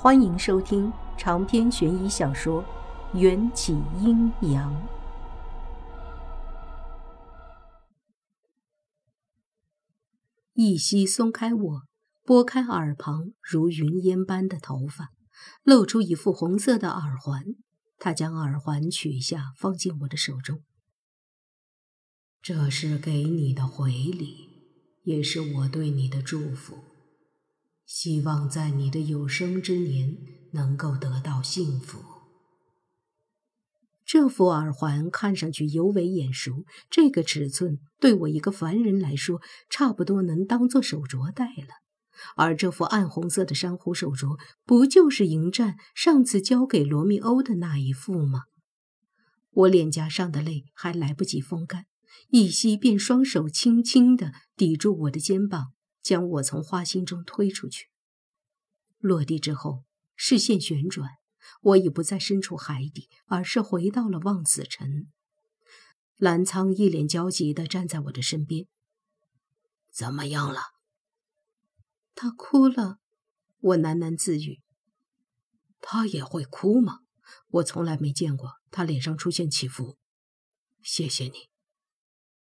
欢迎收听长篇悬疑小说《缘起阴阳》。一息松开我，拨开耳旁如云烟般的头发，露出一副红色的耳环。他将耳环取下，放进我的手中。这是给你的回礼，也是我对你的祝福。希望在你的有生之年能够得到幸福。这副耳环看上去尤为眼熟，这个尺寸对我一个凡人来说，差不多能当做手镯戴了。而这副暗红色的珊瑚手镯，不就是迎战上次交给罗密欧的那一副吗？我脸颊上的泪还来不及风干，一夕便双手轻轻地抵住我的肩膀。将我从花心中推出去。落地之后，视线旋转，我已不再身处海底，而是回到了望子城。蓝沧一脸焦急地站在我的身边。怎么样了？他哭了。我喃喃自语。他也会哭吗？我从来没见过他脸上出现起伏。谢谢你。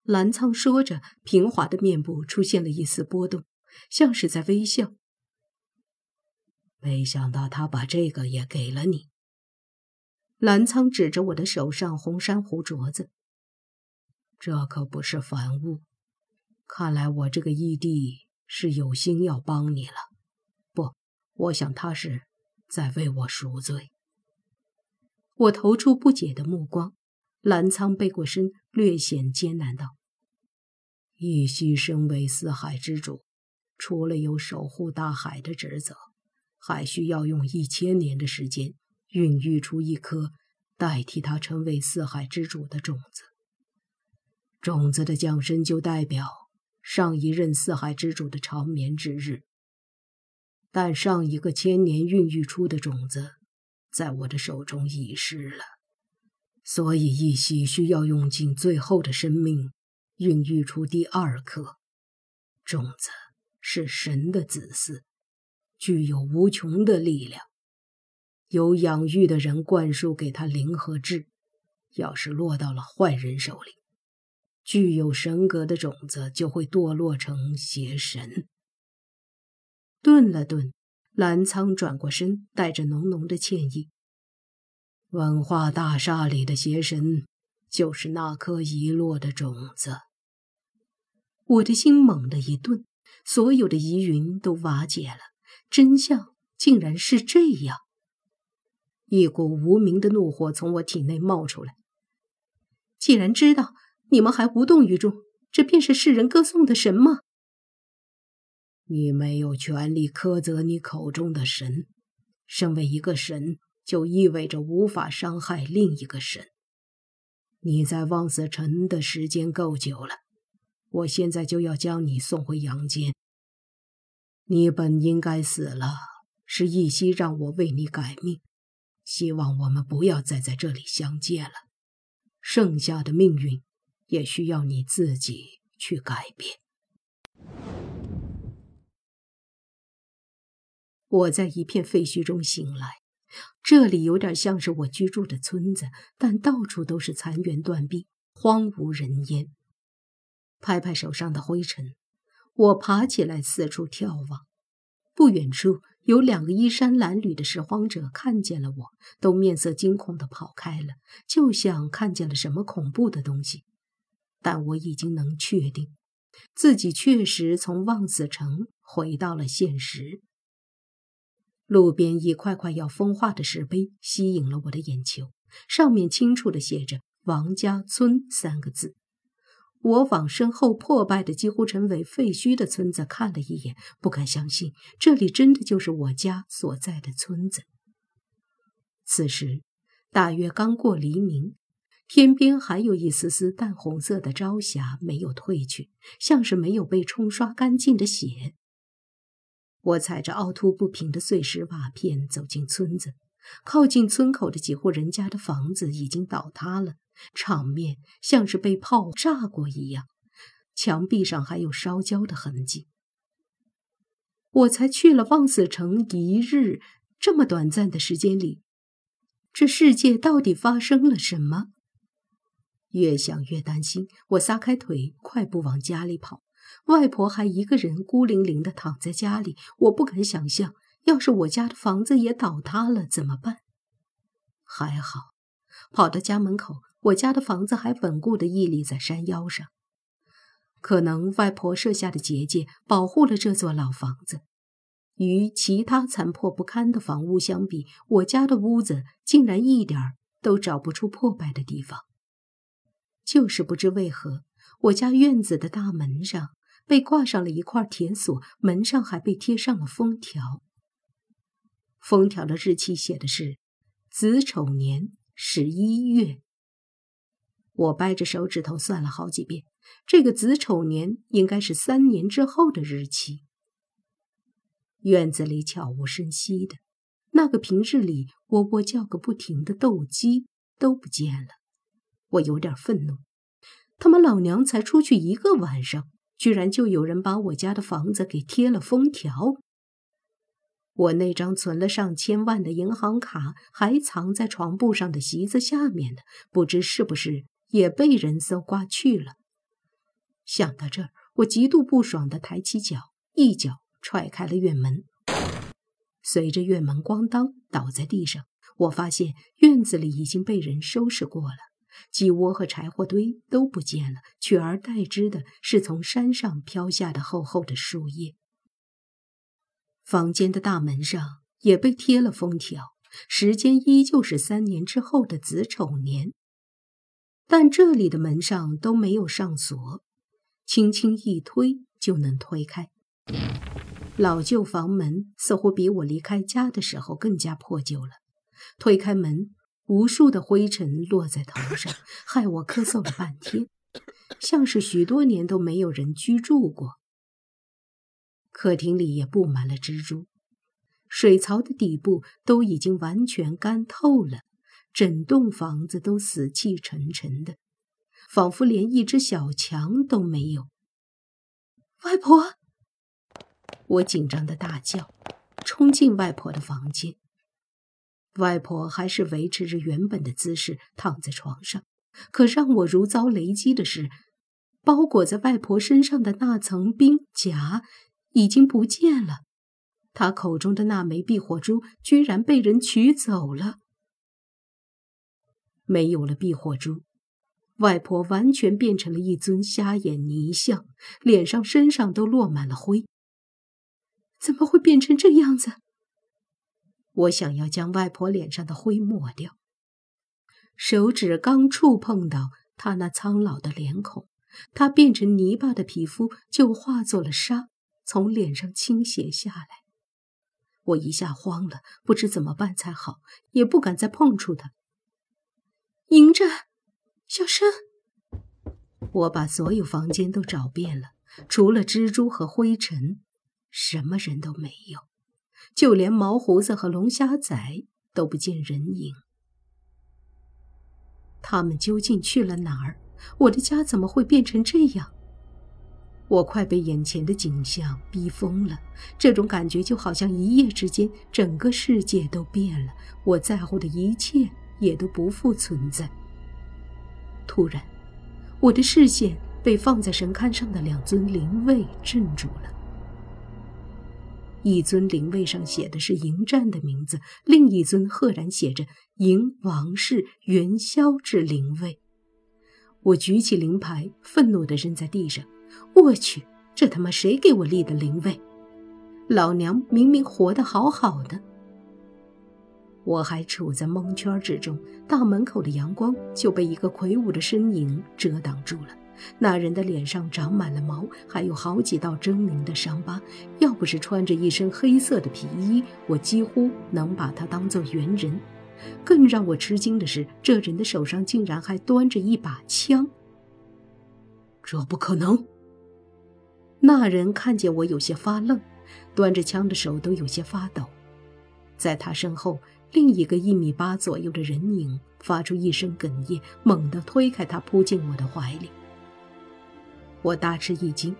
蓝苍说着，平滑的面部出现了一丝波动。像是在微笑。没想到他把这个也给了你。蓝苍指着我的手上红珊瑚镯子，这可不是凡物。看来我这个义弟是有心要帮你了。不，我想他是在为我赎罪。我投出不解的目光。蓝沧背过身，略显艰难道：“义熙身为四海之主。”除了有守护大海的职责，还需要用一千年的时间孕育出一颗代替他成为四海之主的种子。种子的降生就代表上一任四海之主的长眠之日。但上一个千年孕育出的种子，在我的手中遗失了，所以一息需要用尽最后的生命，孕育出第二颗种子。是神的子嗣，具有无穷的力量。有养育的人灌输给他灵和智，要是落到了坏人手里，具有神格的种子就会堕落成邪神。顿了顿，蓝苍转过身，带着浓浓的歉意：“文化大厦里的邪神，就是那颗遗落的种子。”我的心猛地一顿。所有的疑云都瓦解了，真相竟然是这样。一股无名的怒火从我体内冒出来。既然知道，你们还无动于衷，这便是世人歌颂的神吗？你没有权利苛责你口中的神。身为一个神，就意味着无法伤害另一个神。你在望死城的时间够久了。我现在就要将你送回阳间。你本应该死了，是一息让我为你改命，希望我们不要再在这里相见了。剩下的命运，也需要你自己去改变。我在一片废墟中醒来，这里有点像是我居住的村子，但到处都是残垣断壁，荒无人烟。拍拍手上的灰尘，我爬起来四处眺望。不远处有两个衣衫褴褛的拾荒者看见了我，都面色惊恐地跑开了，就像看见了什么恐怖的东西。但我已经能确定，自己确实从望子城回到了现实。路边一块块要风化的石碑吸引了我的眼球，上面清楚地写着“王家村”三个字。我往身后破败的几乎成为废墟的村子看了一眼，不敢相信这里真的就是我家所在的村子。此时大约刚过黎明，天边还有一丝丝淡红色的朝霞没有褪去，像是没有被冲刷干净的血。我踩着凹凸不平的碎石瓦片走进村子，靠近村口的几户人家的房子已经倒塌了。场面像是被炮炸过一样，墙壁上还有烧焦的痕迹。我才去了望死城一日，这么短暂的时间里，这世界到底发生了什么？越想越担心，我撒开腿，快步往家里跑。外婆还一个人孤零零的躺在家里，我不敢想象，要是我家的房子也倒塌了怎么办？还好，跑到家门口，我家的房子还稳固的屹立在山腰上。可能外婆设下的结界保护了这座老房子。与其他残破不堪的房屋相比，我家的屋子竟然一点都找不出破败的地方。就是不知为何，我家院子的大门上被挂上了一块铁锁，门上还被贴上了封条。封条的日期写的是子丑年十一月。我掰着手指头算了好几遍。这个子丑年应该是三年之后的日期。院子里悄无声息的，那个平日里喔喔叫个不停的斗鸡都不见了。我有点愤怒，他们老娘才出去一个晚上，居然就有人把我家的房子给贴了封条。我那张存了上千万的银行卡还藏在床铺上的席子下面呢，不知是不是也被人搜刮去了。想到这儿，我极度不爽地抬起脚，一脚踹开了院门。随着院门咣当倒在地上，我发现院子里已经被人收拾过了，鸡窝和柴火堆都不见了，取而代之的是从山上飘下的厚厚的树叶。房间的大门上也被贴了封条，时间依旧是三年之后的子丑年，但这里的门上都没有上锁。轻轻一推就能推开，老旧房门似乎比我离开家的时候更加破旧了。推开门，无数的灰尘落在头上，害我咳嗽了半天，像是许多年都没有人居住过。客厅里也布满了蜘蛛，水槽的底部都已经完全干透了，整栋房子都死气沉沉的。仿佛连一只小强都没有。外婆，我紧张的大叫，冲进外婆的房间。外婆还是维持着原本的姿势躺在床上，可让我如遭雷击的是，包裹在外婆身上的那层冰甲已经不见了，她口中的那枚避火珠居然被人取走了，没有了避火珠。外婆完全变成了一尊瞎眼泥像，脸上、身上都落满了灰。怎么会变成这样子？我想要将外婆脸上的灰抹掉，手指刚触碰到她那苍老的脸孔，她变成泥巴的皮肤就化作了沙，从脸上倾斜下来。我一下慌了，不知怎么办才好，也不敢再碰触她。迎着。小生，我把所有房间都找遍了，除了蜘蛛和灰尘，什么人都没有，就连毛胡子和龙虾仔都不见人影。他们究竟去了哪儿？我的家怎么会变成这样？我快被眼前的景象逼疯了，这种感觉就好像一夜之间整个世界都变了，我在乎的一切也都不复存在。突然，我的视线被放在神龛上的两尊灵位镇住了。一尊灵位上写的是迎战的名字，另一尊赫然写着“迎王氏元宵”之灵位。我举起灵牌，愤怒地扔在地上。我去，这他妈谁给我立的灵位？老娘明明活得好好的。我还处在蒙圈之中，大门口的阳光就被一个魁梧的身影遮挡住了。那人的脸上长满了毛，还有好几道狰狞的伤疤。要不是穿着一身黑色的皮衣，我几乎能把他当做猿人。更让我吃惊的是，这人的手上竟然还端着一把枪。这不可能！那人看见我有些发愣，端着枪的手都有些发抖。在他身后。另一个一米八左右的人影发出一声哽咽，猛地推开他，扑进我的怀里。我大吃一惊，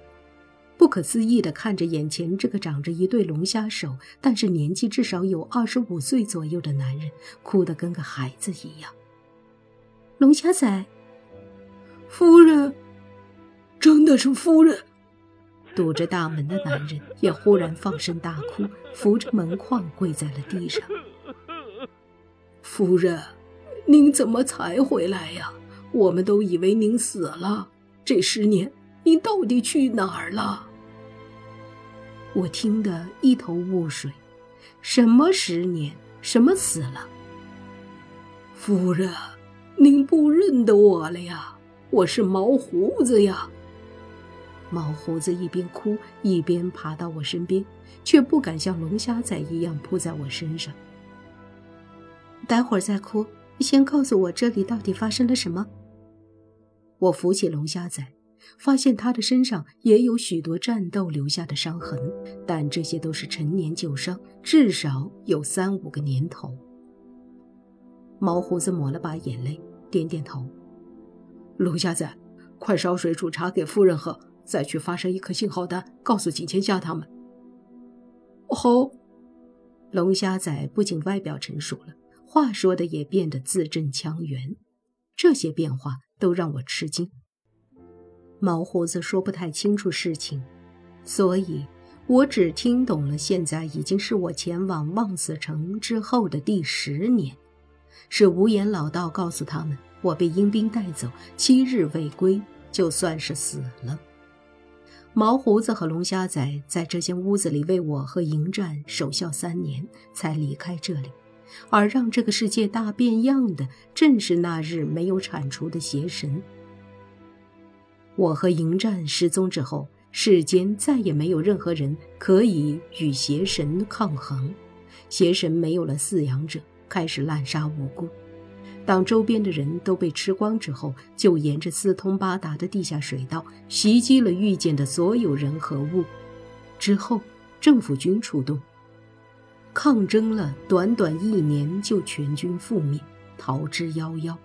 不可思议地看着眼前这个长着一对龙虾手，但是年纪至少有二十五岁左右的男人，哭得跟个孩子一样。龙虾仔，夫人，真的是夫人。堵着大门的男人也忽然放声大哭，扶着门框跪在了地上。夫人，您怎么才回来呀？我们都以为您死了。这十年，您到底去哪儿了？我听得一头雾水，什么十年？什么死了？夫人，您不认得我了呀？我是毛胡子呀。毛胡子一边哭一边爬到我身边，却不敢像龙虾仔一样扑在我身上。待会儿再哭，先告诉我这里到底发生了什么。我扶起龙虾仔。发现他的身上也有许多战斗留下的伤痕，但这些都是陈年旧伤，至少有三五个年头。毛胡子抹了把眼泪，点点头：“龙虾仔，快烧水煮茶给夫人喝，再去发射一颗信号弹，告诉景千夏他们。”好。龙虾仔不仅外表成熟了，话说的也变得字正腔圆，这些变化都让我吃惊。毛胡子说不太清楚事情，所以我只听懂了。现在已经是我前往望死城之后的第十年，是无言老道告诉他们，我被阴兵带走，七日未归，就算是死了。毛胡子和龙虾仔在这间屋子里为我和迎战守孝三年，才离开这里。而让这个世界大变样的，正是那日没有铲除的邪神。我和迎战失踪之后，世间再也没有任何人可以与邪神抗衡。邪神没有了饲养者，开始滥杀无辜。当周边的人都被吃光之后，就沿着四通八达的地下水道袭击了遇见的所有人和物。之后，政府军出动，抗争了短短一年就全军覆灭，逃之夭夭。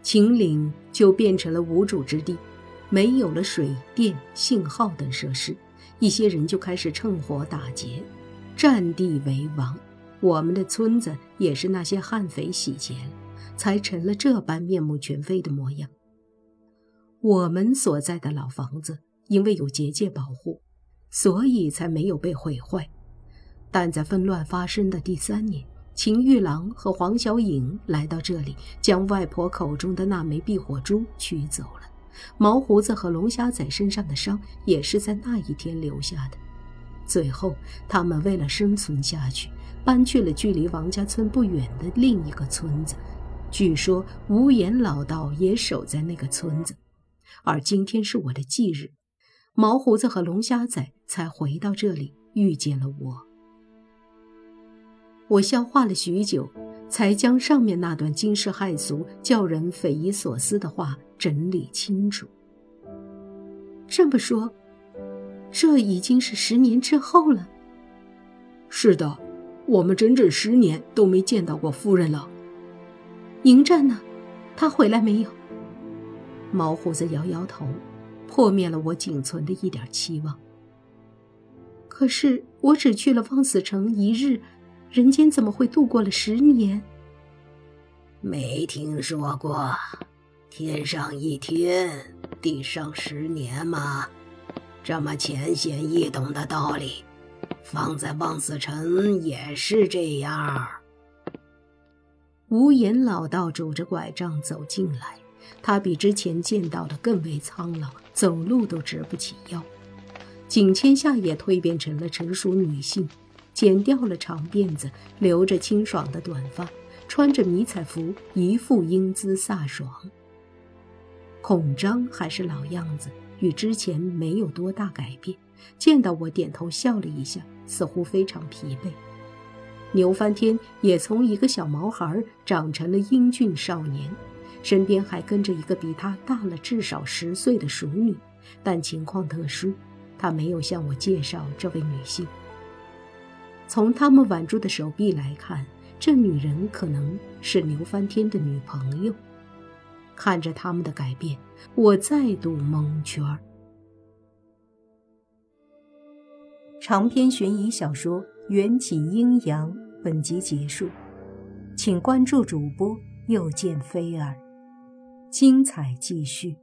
秦岭就变成了无主之地。没有了水电、信号等设施，一些人就开始趁火打劫，占地为王。我们的村子也是那些悍匪洗劫了，才成了这般面目全非的模样。我们所在的老房子因为有结界保护，所以才没有被毁坏。但在纷乱发生的第三年，秦玉郎和黄小颖来到这里，将外婆口中的那枚避火珠取走了。毛胡子和龙虾仔身上的伤也是在那一天留下的。最后，他们为了生存下去，搬去了距离王家村不远的另一个村子。据说无言老道也守在那个村子。而今天是我的忌日，毛胡子和龙虾仔才回到这里，遇见了我。我消化了许久。才将上面那段惊世骇俗、叫人匪夷所思的话整理清楚。这么说，这已经是十年之后了。是的，我们整整十年都没见到过夫人了。迎战呢？他回来没有？毛胡子摇摇头，破灭了我仅存的一点期望。可是我只去了望死城一日。人间怎么会度过了十年？没听说过，天上一天，地上十年吗？这么浅显易懂的道理，放在望子城也是这样。无言老道拄着拐杖走进来，他比之前见到的更为苍老，走路都直不起腰。景千夏也蜕变成了成熟女性。剪掉了长辫子，留着清爽的短发，穿着迷彩服，一副英姿飒爽。孔章还是老样子，与之前没有多大改变。见到我，点头笑了一下，似乎非常疲惫。牛翻天也从一个小毛孩长成了英俊少年，身边还跟着一个比他大了至少十岁的熟女，但情况特殊，他没有向我介绍这位女性。从他们挽住的手臂来看，这女人可能是牛翻天的女朋友。看着他们的改变，我再度蒙圈儿。长篇悬疑小说《缘起阴阳》本集结束，请关注主播，又见菲儿，精彩继续。